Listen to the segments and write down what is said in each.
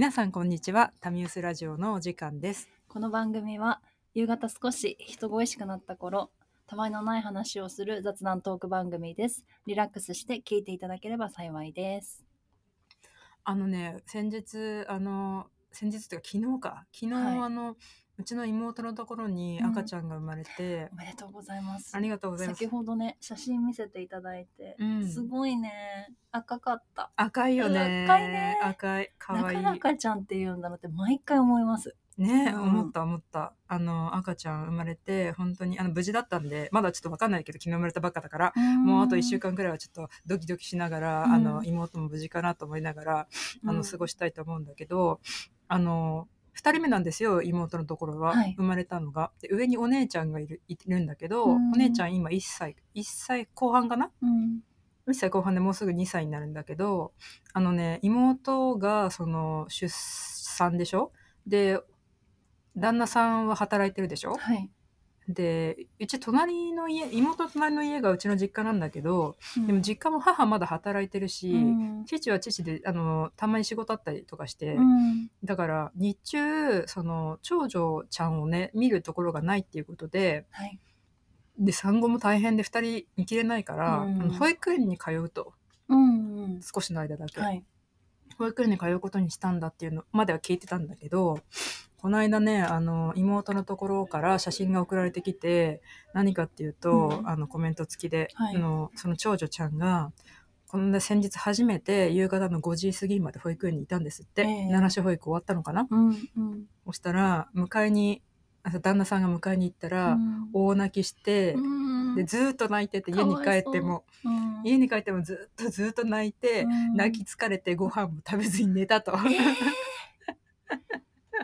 皆さんこんにちは。タミウスラジオのお時間です。この番組は夕方少し人恋しくなった頃たまにのない話をする雑談トーク番組です。リラックスして聞いていただければ幸いです。あのね先日あの先日というか昨日か。昨日、はい。あのうちの妹のところに赤ちゃんが生まれてお、めでとうございます。ありがとうございます。先ほどね写真見せていただいて、うん。すごいね赤かった。赤いよね。赤いね。赤い可愛い。なかなかちゃんって言うんだなって毎回思います。ね、うん。思った思った。あの赤ちゃん生まれて本当にあの無事だったんでまだちょっと分かんないけど昨日生まれたばっかだからもうあと1週間間くらいはちょっとドキドキしながら、うん。あの妹も無事かなと思いながらあの過ごしたいと思うんだけど、あの2人目なんですよ妹のところは、はい。生まれたのが。で上にお姉ちゃんがいるいるんだけど、うん。お姉ちゃん今1歳1歳後半かな？うん。1歳後半でもうすぐ2歳になるんだけどあのね妹がその出産でしょ？で旦那さんは働いてるでしょ？はい、でうち隣の家妹の隣の家がうちの実家なんだけど、でも実家も母まだ働いてるし、うん。父は父であのたまに仕事あったりとかして、うん。だから日中その長女ちゃんをね見るところがないっていうことではい。で産後も大変で2人見切れないから、うん。あの保育園に通うと。うんうん。少しの間だけ、はい。保育園に通うことにしたんだっていうのまでは聞いてたんだけどこの間ねあの妹のところから写真が送られてきて何かっていうと、うん。あのコメント付きで、はい。あのその長女ちゃんがこの間先日初めて夕方の5時過ぎまで保育園にいたんですって、ええ。奈良市保育終わったのかな、うんうん。そしたら迎えにあ旦那さんが迎えに行ったら、大泣きして、うん。でずーっと泣いてて家に帰っても。うん。家に帰ってもずっとずっと泣いて、うん。泣き疲れてご飯も食べずに寝たと。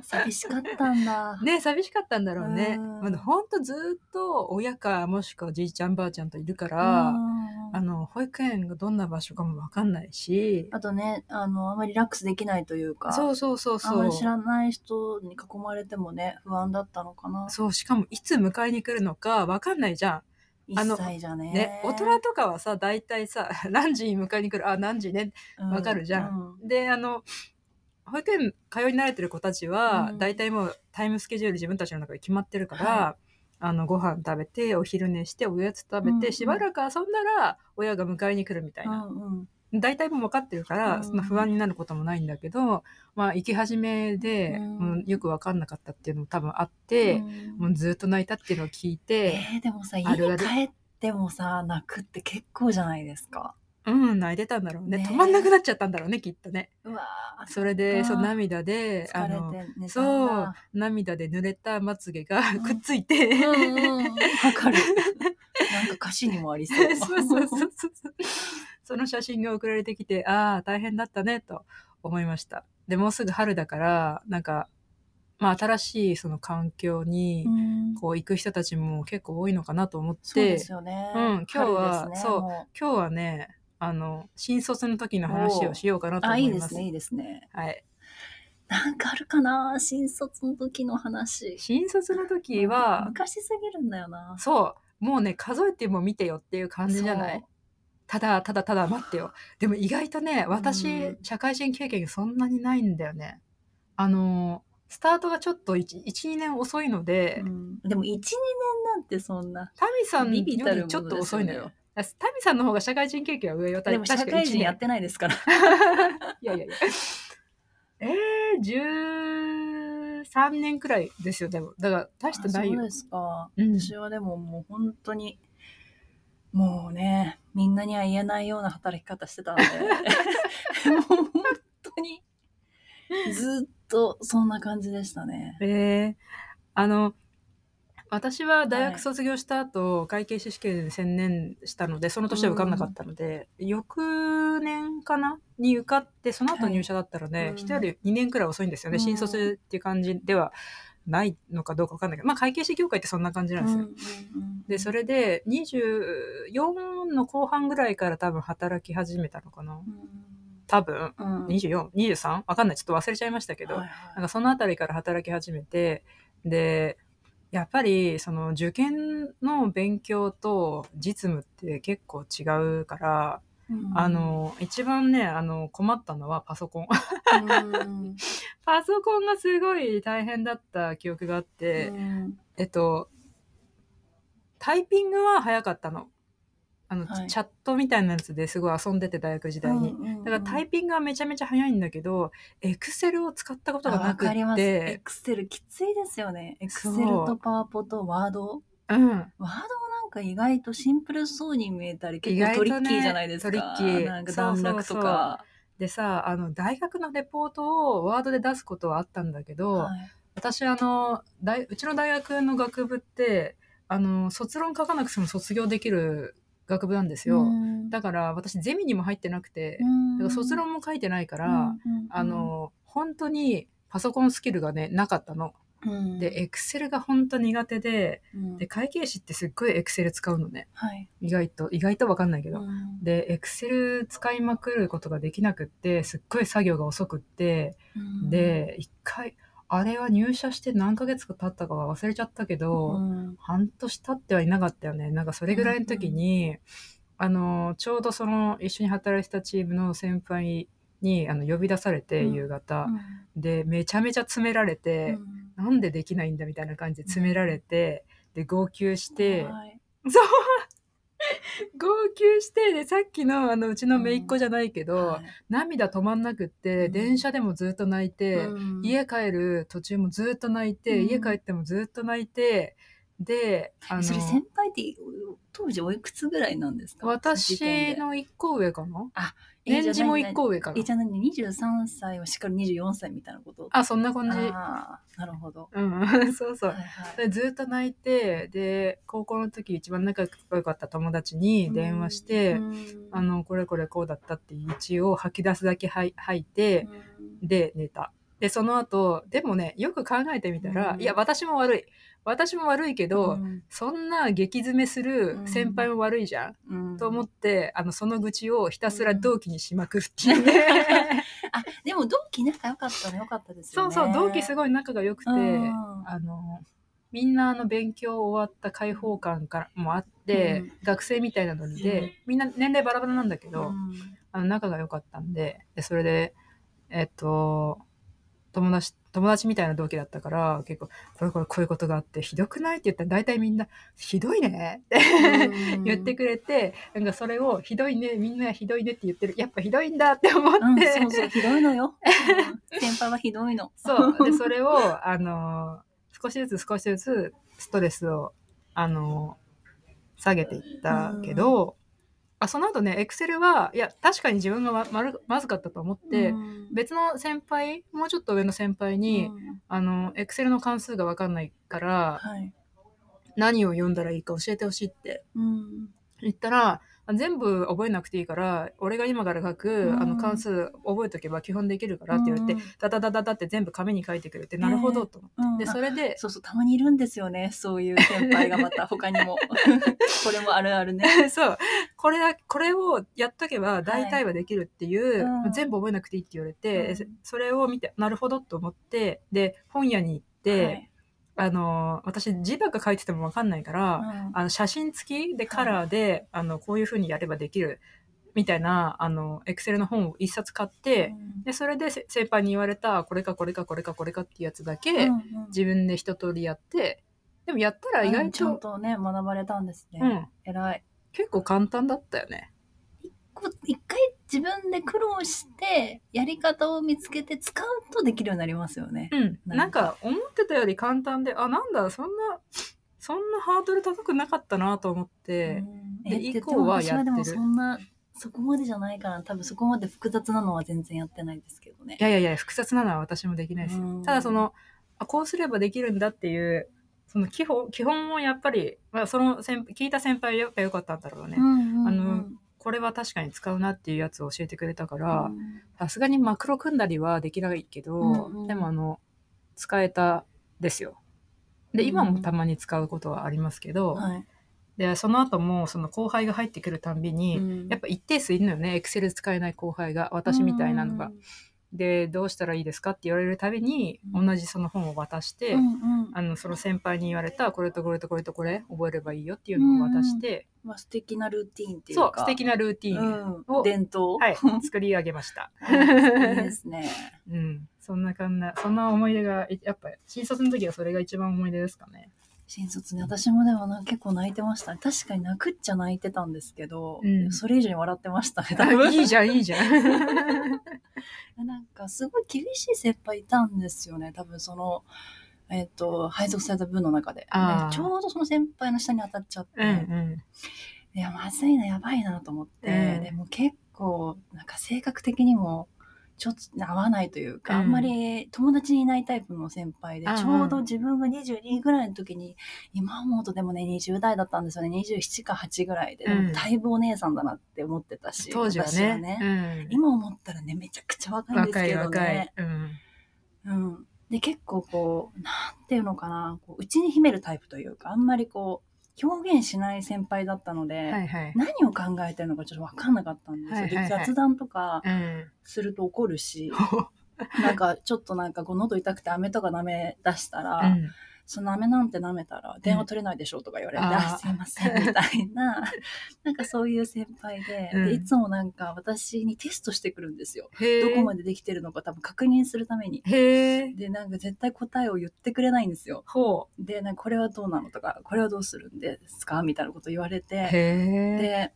寂しかったんだ。ね寂しかったんだろうね。うんまあ、ほんとずっと親かもしくはじいちゃんばあちゃんといるから、うんあの保育園がどんな場所かもわかんないしあとね、あの、あんまりリラックスできないというか、そうそうそうあんそうまり知らない人に囲まれてもね、不安だったのかな。そうしかもいつ迎えに来るのかわかんないじゃ一あの歳じゃね。ん。ね大人とかはさ大体さ 何時に迎えに来るあ何時ねうんわかるじゃんうであの保育園通い慣れてる子たちは、うん。大体もうタイムスケジュール自分たちの中で決まってるから、あのご飯食べてお昼寝しておやつ食べて、うんうん。しばらく遊んだら親が迎えに来るみたいな、うんうん。大体もう分かってるから、うんそん。な不安になることもないんだけど、まあ行き始めで、うんよく分かんなかったっていうのも多分あって、うんもうずっと泣いたっていうのを聞いて、えーでもさ、家帰ってもさ、泣くって結構じゃないですか。うん泣いてたんだろうね。ね止まんなくなっちゃったんだろうねきっとね。うわー。それでそっかそう涙であの疲れて寝たんそうだ。涙で濡れたまつげが うん。くっついて、うんうん、わかる。なんか歌詞にもありそう。そうそうそうそうその写真が送られてきてああ大変だったねと思いました。でもうすぐ春だからなんかまあ新しいその環境にうん。こう行く人たちも結構多いのかなと思って、そうですよね。うん今日は春ですねそうも今日はねあの新卒の時の話をしようかなとあ、思います。いいですね、いいですね。はい、なんかあるかな？新卒の時の話。新卒の時は、昔すぎるんだよな。そう。もうね数えても見てよっていう感じじゃない？ただただただ待ってよ。でも意外とね私、うん。社会人経験がそんなにないんだよね。あのスタートがちょっと12年遅いので、うん。でも1、2年なんてそんな。タミさんよりちょっと遅いのよタミさんの方が社会人経験は上よ。でも社会人やってないですから。いやいやいや。えー、13年くらいですよでも。だから大してないよ。あそうですか。うん。私はでももう本当に、もうね、みんなには言えないような働き方してたんで、もう本当に、ずっとそんな感じでしたね。えー、あの私は大学はい。卒業した後、会計士試験に専念したのでその年は受かんなかったので、翌年かな？に受かってその後はい。入社だったので、うん。人より2年くらい遅いんですよね、うん。新卒っていう感じではないのかどうか分かんないけどまあ会計士業界ってそんな感じなんですよ。でそれ、れで24の後半ぐらいから多分働き始めたのかな。多分。うん、2423わかんない。ちょっと忘れちゃいましたけど、はいはい。なんかそのあたりから働き始めてでやっぱりその受験の勉強と実務って結構違うから、うん。あの一番ねあの困ったのはパソコン。うん。パソコンがすごい大変だった記憶があって、うん。えっと、タイピングは早かったの。あの、はいチャットみたいなやつですごい遊んでて大学時代に。うんうんうんだからタイピングはめちゃめちゃ早いんだけど、エクセルを使ったことがあなくわかります。エて、クセルきついですよね。エクセルとパワポとワード。うん。ワードもなんか意外とシンプルそうに見えたり結構トリッキーじゃないですか。トリッキーなんか段落とか。でさ、あの、大学のレポートをワードで出すことはあったんだけど、はい私あの大うちの大学の学部ってあの卒論書かなくても卒業できる学部なんですよ、うん。だから私ゼミにも入ってなくて、うん。だから卒論も書いてないから、うんうんあの本当にパソコンスキルがねなかったの、うん。でエクセルが本当苦手でうん。で会計士ってすっごいエクセル使うのね。はい。意外と意外と分かんないけど、うん。でエクセル使いまくることができなくってすっごい作業が遅くって、うん。で一回あれは入社して何ヶ月か経ったかは忘れちゃったけど、うん。半年経ってはいなかったよね。なんかそれぐらいの時に、あのちょうどその一緒に働いてたチームの先輩にあの呼び出されて、うん。夕方、でめちゃめちゃ詰められうて、ん。なんでできないんだみたいな感じで詰められて、で号泣して、はい。そう 号泣してでさっきのあのうちの姪っ子じゃないけど、はい。涙止まんなくって、うん。電車でもずっと泣いて、うん。家帰る途中もずっと泣いて、うん。家帰ってもずっと泣いてであのそれ先輩って当時おいくつぐらいなんですか？私の1個上かな？年次も1個上かな。えじゃあ何23歳はしっかり24歳みたいなこと。あそんな感じ。あーなるほど。うん。そうそう。はいはい。でずっと泣いてで高校の時一番仲良かった友達に電話して、うん。あのこれこれこうだったって一応吐き出すだけ吐いて、で寝た。でその後でもねよく考えてみたら、うん。いや私も悪い私も悪いけど、うん。そんな激詰めする先輩も悪いじゃん、うん。と思ってあのその愚痴をひたすら同期にしまくるって。いうね、あでも同期仲良かったの良かったですそうよね。そう同期すいごい仲が良くて、うん。あのみんなあの勉強終わった開放感からもあって、うん。学生みたいなノリで、みんな年齢バラバラなんだけど、うん。あの仲が良かったんででそれでえっと友達友達みたいな同期だったから結構これこれこういうことがあってひどくない？って言ったら大体みんなひどいね。って言ってくれて、なんかそれをひどいねみんなひどいねって言ってる。やっぱひどいんだって思って、うん、そうそうひどいのよ。うん。先輩はひどいの。そう。でそれをあの少しずつ少しずつストレスをあの下げていったけど、あその後ねエクセルはいや確かに自分がままるまずかったと思って、うん。別の先輩もうちょっと上の先輩に、うん。あのエクセルの関数が分かんないからはい。何を読んだらいいか教えてほしいってうん。言ったらあ全部覚えなくていいから俺が今から書く、うん。あの関数覚えとけば基本できるからって言って、うん。ダダダダダって全部紙に書いてくれて、なるほどと思って、うん。でそれでそうそう、たまにいるんですよね。そういう先輩がまた 他にも。これもあるあるね。そう。これだこれをやっとけば大体はできるっていう、うん。全部覚えなくていいって言われて、うん。それを見てなるほどと思ってで本屋に行って、はいあの私字ばっか書いてても分かんないから、うんあの写真付きでカラーで、あのこういう風にやればできるみたいなあのエクセルの本を一冊買って、でそれでせ先輩に言われたこれかこれかこれかこれかっていうやつだけ、うんうん自分で一通りやってでもやったら意外うんちゃんと、とね、学ばれたんですね。うん、偉い。結構簡単だったよね。こう一回自分で苦労して、やり方を見つけて使うとできるようになりますよね。うん、ななんんか思ってたより簡単であなんだそんなそんなハードル高くなかったなと思って、うん。えで以降はやってる。そんな、そこまでじゃないから、多分そこまで複雑なのは全然やってないですけどね。い。やいやいや複雑なのは私もできないです。ただそのあこうすればできるんだっていうその基本基本をやっぱり、まあ、その先聞いた先輩やっぱ良かったんだろうね、うんうんうん。あのこれは確かに使うなっていうやつを教えてくれたからうん。さすがにマクロ組んだりはできないけど、うんうん。でもあの使えたですよ。で今もたまに使うことはありますけど、はい。でその後もその後輩が入ってくるたんびに、うん。やっぱ一定数いるのよね。エクセル使えない後輩が私みたいなのが。でどうしたらいいですかって言われるたびに、うん。同じその本を渡して、うんうん。あのその先輩に言われたこれとこれとこれとこれ覚えればいいよっていうのを渡して、まあ、素敵なルーティーンっていうか。そう素敵なルーティンうん。を、伝統。はい、作り上げました。いいですね。うん、そんなかんな、そんな思い出が、いやっぱ新卒の時はそれが一番思い出ですかね。新卒ね。私もでもな結構泣いてましたね。確かに泣くっちゃ泣いてたんですけど、うん。それ以上に笑ってましたね多あ分。いいじゃん、いいじゃん。なんかすごい厳しい先輩いたんですよね多分そのえっ、と配属された部の中で、ねちょうどその先輩の下に当たっちゃって、うんうん。いやまずいなやばいなと思って、うん。でも結構なんか性格的にもちょっと合わないというか、うんあんまり友達にいないタイプの先輩で、うんうんちょうど自分が22ぐらいの時に今思うとでもね20代だったんですよね27か8ぐらいで、うんだいぶお姉さんだなって思ってたし当時は私ね。うん今思ったらねめちゃくちゃ若いんですけどね。。うん。うん、で結構こうなんていうのかなこう内に秘めるタイプというかあんまりこう表現しない先輩だったので、はいはい。何を考えてるのかちょっと分かんなかったんですよ。はいはいはいで雑談とかうん。すると怒るし、なんかちょっとなんかこう喉痛くて飴とか舐め出したら、うんその飴なんて舐めたら電話取れないでしょとか言われて、あーあすいませんみたいな、なんかそういう先輩で、うんでいつもなんか私にテストしてくるんですよ。へどこまででできてるのか多分確認するために。で、なんか絶対答えを言ってくれないんですよ。ほで、なんかこれはどうなのとか、これはどうするんですか？みたいなこと言われう。て。で、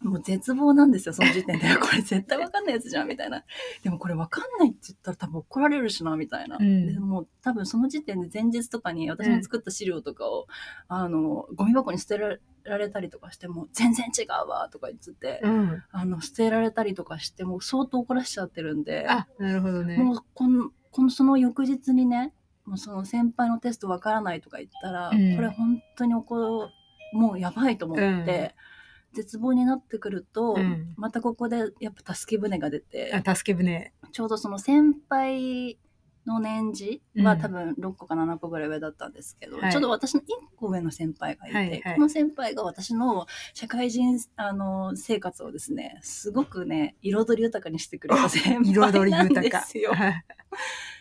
もう絶望なんですよ、その時点で。これ絶対わかんないやつじゃん、みたいな。でもこれわかんないって言ったら多分怒られるしな、みたいな。うんでもう多分その時点で前日とかに私の作った資料とかを、あの、ゴミ箱に捨てられたりとかしても、全然違うわ、とか言ってて、うん。あの、捨てられたりとかして、もう相当怒らしちゃってるんで、あ、なるほどね。もうこの、このその翌日にね、もうその先輩のテストわからないとか言ったら、うんこれ本当に怒もうやばいと思って、絶望になってくると、うんまたここでやっぱ助け舟が出て、あ、助け舟。ちょうどその先輩の年次はうん多分6個か7個ぐらい上だったんですけど、はいちょうど私の1個上の先輩がいて、はいはいこの先輩が私の社会人あの生活をですねすごくね彩り豊かにしてくれた先輩なん。ですよ。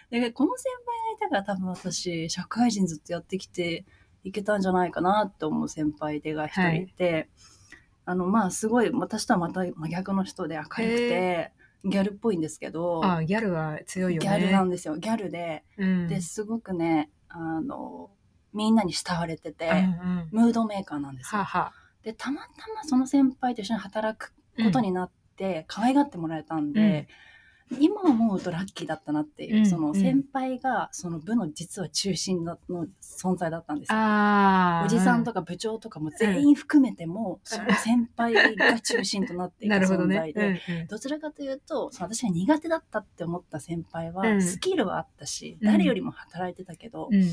でこの先輩がいたから多分私社会人ずっとやってきていけたんじゃないかなって思う先輩でが一人いて、あのまあすごい私とはまた真逆の人で明るくてギャルっぽいんですけど、あ、ギャルは強いよね。ギャルなんですよギャルで、うん。ですごくねあのみんなに慕われてて、うんうん。ムードメーカーなんですよ。はは。でたまたまその先輩と一緒に働くことになって可愛がってもらえたんで、今思うとラッキーだったなっていう、うんその先輩がその部の実は中心のの存在だったんですよ。おじさんとか。か部長とかも全員含めても、その先輩が中心となっていた なるほどね存在。で、うんうんどちらかというとその私が苦手だったって思った先輩は、うんスキルはあったしうん誰よりも働いてたけど、うん。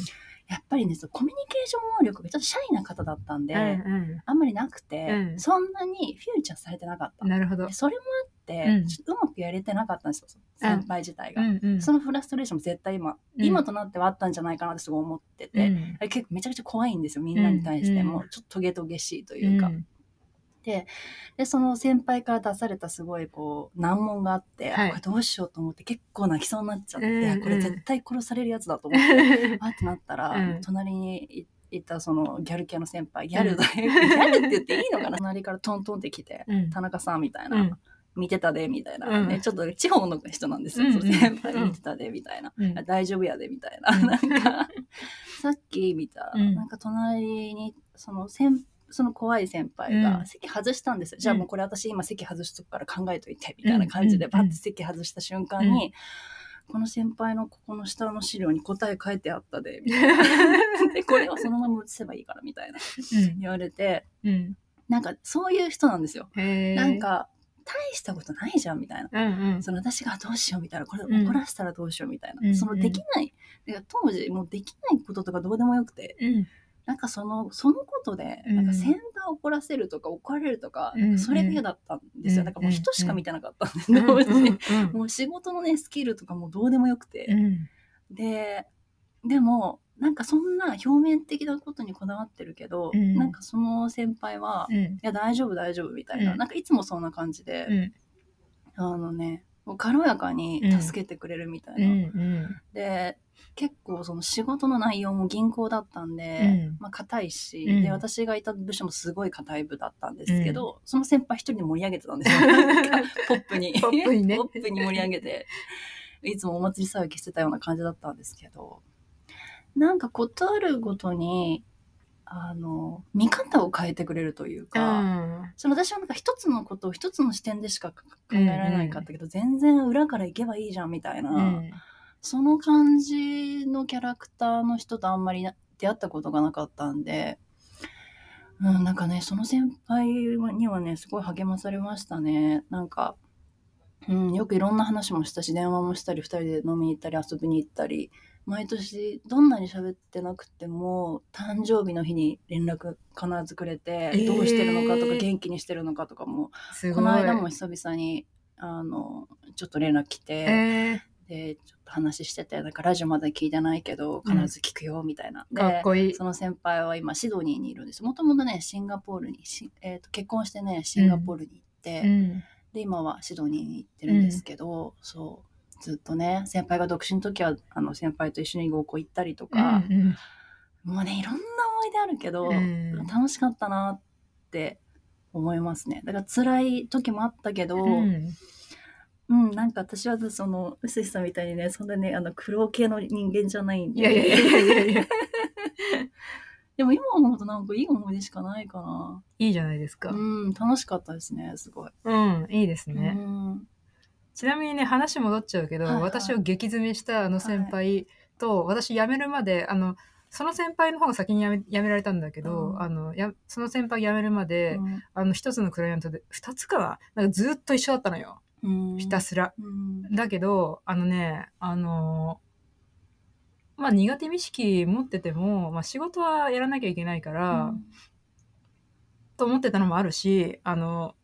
やっぱりねそのコミュニケーション能力がちょっとシャイな方だったんで、うんあんまりなくて、うんそんなにフューチャーされてなかったうん。なるほどで。それもあって、うん。ちょっとうまくやれてなかったんですよ先輩自体が、うんうん。そのフラストレーションも絶対今、うん。今となってはあったんじゃないかなってすごい思ってて、うん。あれ結構めちゃくちゃ怖いんですよみんなに対しても、うん。ちょっとトゲトゲしいというか、ん。でその先輩から出されたすごいこう難問があって、はい。あこれどうしようと思って結構泣きそうになっちゃって、これ絶対殺されるやつだと思って、あってなったら、うん。隣にいいたそのギャル系の先輩ギャルだよ、ギャルって言っていいのかな？隣からトントンって来て、うん。田中さんみたいな、うん見てたでみたいな、うん。ね、ちょっと地方の人なんですよ、うん先輩見てたでみたいな、うん。大丈夫やでみたいな、うん。なんか さっき見た、うん。なんか隣にその先その怖い先輩がうん。席外したんですよ、じゃあもうこれ私今席外しとくから考えといてみたいな感じでうんパッて席外した瞬間に、この先輩のここの下の資料に答え書いてあったでみたいな。でこれをそのまま写せばいいからみたいな。言われてうん。なんかそういう人なんですよ。なん、か大したことないじゃんみたいな。うんうん。その私がどうしようみたいなこれうん。怒らせたらどうしようみたいな、うんそのできない当時もうできないこととかどうでもよくて。うん。なんかそのそのことでうん。なんか先輩を怒らせるとか怒られるとか、うんそれが嫌だったんですよ。うんだからもう人しか見てなかったんです、うん当時うんもう仕事のねスキルとかもどうでもよくて、うん。ででもなんかそんな表面的なことにこだわってるけど、うん。なんかその先輩は、いうん。や大丈夫大丈夫みたいな、うん。なんかいつもそんな感じで、うん。あのねもう軽やかに助けてくれるみたいな。で結構その仕事の内容も銀行だったんで、うん。まあ硬いし、うん。で私がいた部署もすごい硬い部だったんですけど、その先輩一人で盛り上げてたんですよ。ポップに。ポップにね。ポップに盛り上げていつもお祭り騒ぎしてたような感じだったんですけど、なんかことあるごとに、あの、見方を変えてくれるといううか、ん。その私はなんか一つのことを一つの視点でしか考えられないかったけど、全然裏から行けばいいじゃんみたいな、うん。その感じのキャラクターの人とあんまりな出会ったことがなかったんで、うん、なんかね、その先輩にはね、すごい励まされましたね。なんか、うん、よくいろんな話もしたし、電話もしたり、二人で飲みに行ったり、遊びに行ったり、毎年どんなに喋ってなくても、誕生日の日に連絡必ずくれて、えーどうしてるのかとか、元気にしてるのかとかも、す。この間も久々に、あの、ちょっと連絡来て、えで、ちょっと話してて、なんかラジオまだ聞いてないけど、うん必ず聞くよ、みたいな。ー、かっで、こいい。その先輩は今、シドニーにいるんです。もともとね、シンガポールに、しえーと結婚してね、シンガポールに行って、うん。で、今はシドニーに行ってるんですけど、そう、ずっとね、先輩が独身の時は、あの、先輩と一緒に合コン行ったりとか、うんうんもうね、いろんな思い出あるけど、うん楽しかったなって思いますね。だから辛い時もあったけど、うんうん、なんか私はその、うすしさんみたいにね、そんなね、あの、苦労系の人間じゃないんで。いやいやいやいやいやいや。でも今思うとなんかいい思い出しかないかな。いいじゃないですか。うん、楽しかったですね、すごい。うん、いいですうね。ん。ちなみにね、話戻っちゃうけど、はいはい。私を激詰めしたあの先輩と、私辞めるまで、あの、その先輩の方が先に辞め辞められたんだけど、うん。あのやその先輩辞めるまで、うん。あの一つのクライアントで二つかななんかずっと一緒だったのよ。うん。ひたすら。うん。だけどあのねあのまあ苦手意識持ってても、まあ、仕事はやらなきゃいけないから、と思ってたのもあるしあの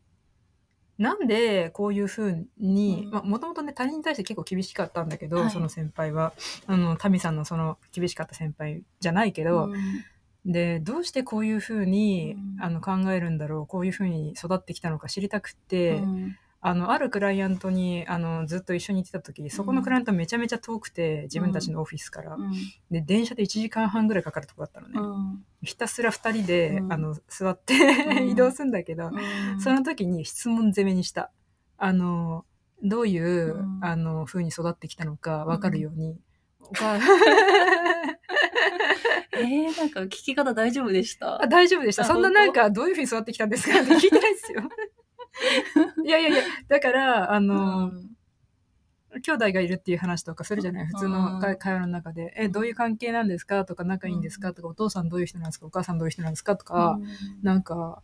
なんでこういうふうにうん。もともとね他人に対して結構厳しかったんだけど、はい。その先輩は。あのタミさんのその厳しかった先輩じゃないけど、うん。でどうしてこういうふうに、うん。あの考えるんだろうこういうふうに育ってきたのか知りたくって、うん。あのあるクライアントにあのずっと一緒に行ってた時そこのクライアントめちゃめちゃ遠くて自分たちのオフィスから、うんで電車で1時間半ぐらいかかるとこだったのね、うんひたすら2人で、うん。あの座って、ん。移動するんだけど、うん。その時に質問攻めにした。あの、どういう、うん。あの、風に育ってきたのか分かるように。お母 えー、なんか聞き方大丈夫でした？あ大丈夫でした。あそんななんか、どういう風に育ってきたんですか？って聞いてないですよ。いやいやいや、だから、あの、兄弟がいるっていう話とかするじゃない？普通の会会話の中で。え、どういう関係なんですか？とか、仲いいんですか？とか、お父さんどういう人なんですか？お母さんどういう人なんですか？とか、なんか、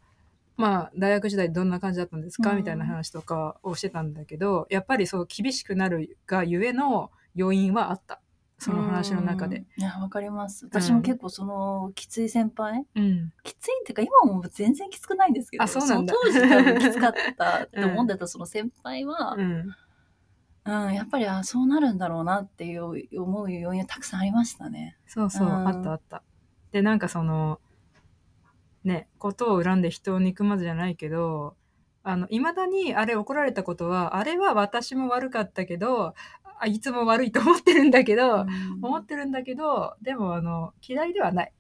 まあ、大学時代どんな感じだったんですか、うんみたいな話とかをしてたんだけど、やっぱりそう厳しくなるがゆえの要因はあった。その話の中で。。うんいや、わかります。私も結構その、きつい先輩？うん。きついっていうか、今も全然きつくないんですけど、あそうなんだの当時多分きつかったって思ってた その先輩は、うん。うん、やっぱりあそうなるんだろうなっていう思う要因はたくさんありましたね。そうそう、うんあったあった。で、なんかその、ね、ことを恨んで人を憎まずじゃないけど、あの、未だにあれ怒られたことは、あれは私も悪かったけど、あいつも悪いと思ってるんだけど、思ってるんだけど、でもあの、嫌いではない。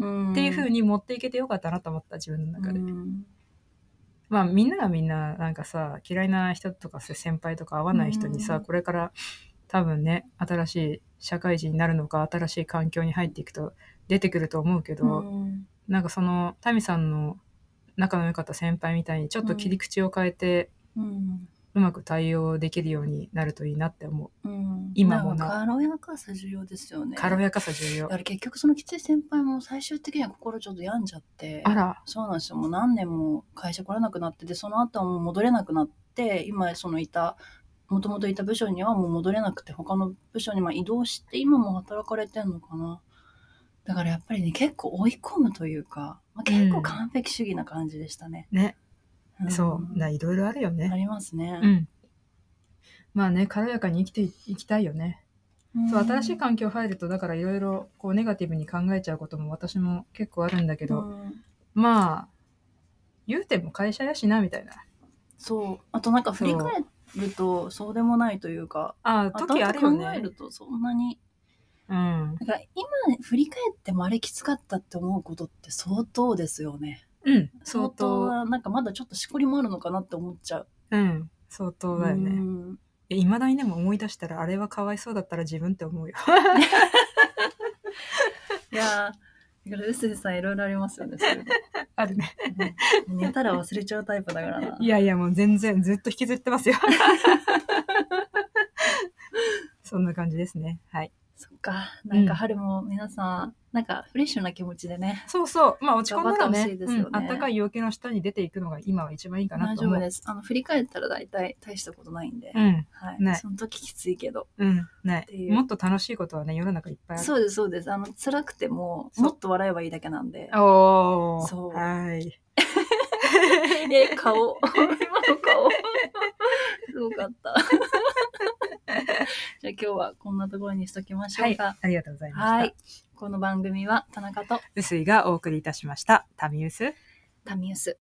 うんっていう風に持っていけてよかったなと思った自分の中で、うんまあみんながみんななんかさ嫌いな人とかさ先輩とか会わない人にさ、うんこれから多分ね新しい社会人になるのか新しい環境に入っていくと出てくると思うけど、うんなんかそのタミさんの仲の良かった先輩みたいにちょっと切り口を変えて、うんうまく対応できるようになるといいなって思う。うん。今もな。軽やかさ重要ですよね。軽やかさ重要。だから結局そのきつい先輩も最終的には心ちょっと病んじゃってあら。そうなんですよ。もう何年も会社来れなくなってでその後はもう戻れなくなって今そのいたもともといた部署にはもう戻れなくて他の部署にまあ移動して今も働かれてんのかな。だからやっぱりね結構追い込むというか、まあ、結構完璧主義な感じでしたね、ね、んそう。ないろいろあるよあねりますね、うん。まあね軽やかに生きていきたいよね。うん。そう新しい環境入るとだからいろいろこうネガティブに考えちゃうことも私も結構あるんだけど、うん。まあ言うても会社やしなみたいな。そう。あとなんか振り返るとそうでもないというかああ時あるよ後々考えねるとそんなに。うん。だから今振り返ってもあれきつかったって思うことって相当ですよね。うん相当なんかまだちょっとしこりもあるのかなって思っちゃう。うん相当だようねんいまだにでも思い出したらあれはかわいそうだったら自分って思うよ。いやー、だから臼井さんいろいろありますよね、あるね。うん寝たら忘れちゃうタイプだからな。いやいやもう全然ずっと引きずってますよ。そんな感じですね。はい。そっか。なんか春も皆さん、なんかフレッシュな気持ちでね。そうそう。まあ落ち込んだらねうん、あったかい陽気の下に出ていくのが今は一番いいかな大と思う。丈夫です。あの、振り返ったら大体大したことないんで。うん。はい。ないその時きついけど。うん。ないっていうもっと楽しいことはね、世の中いっぱいある。そうです、そうです。あの、辛くても、もっと笑えばいいだけなんで。おー。そうはい。え、顔。今の顔。すごかった。じゃあ今日はこんなところにしときましょはい。うか。ありがとうございました。はい。この番組は田中と臼井がお送りいたしました。タミウス。タミウス。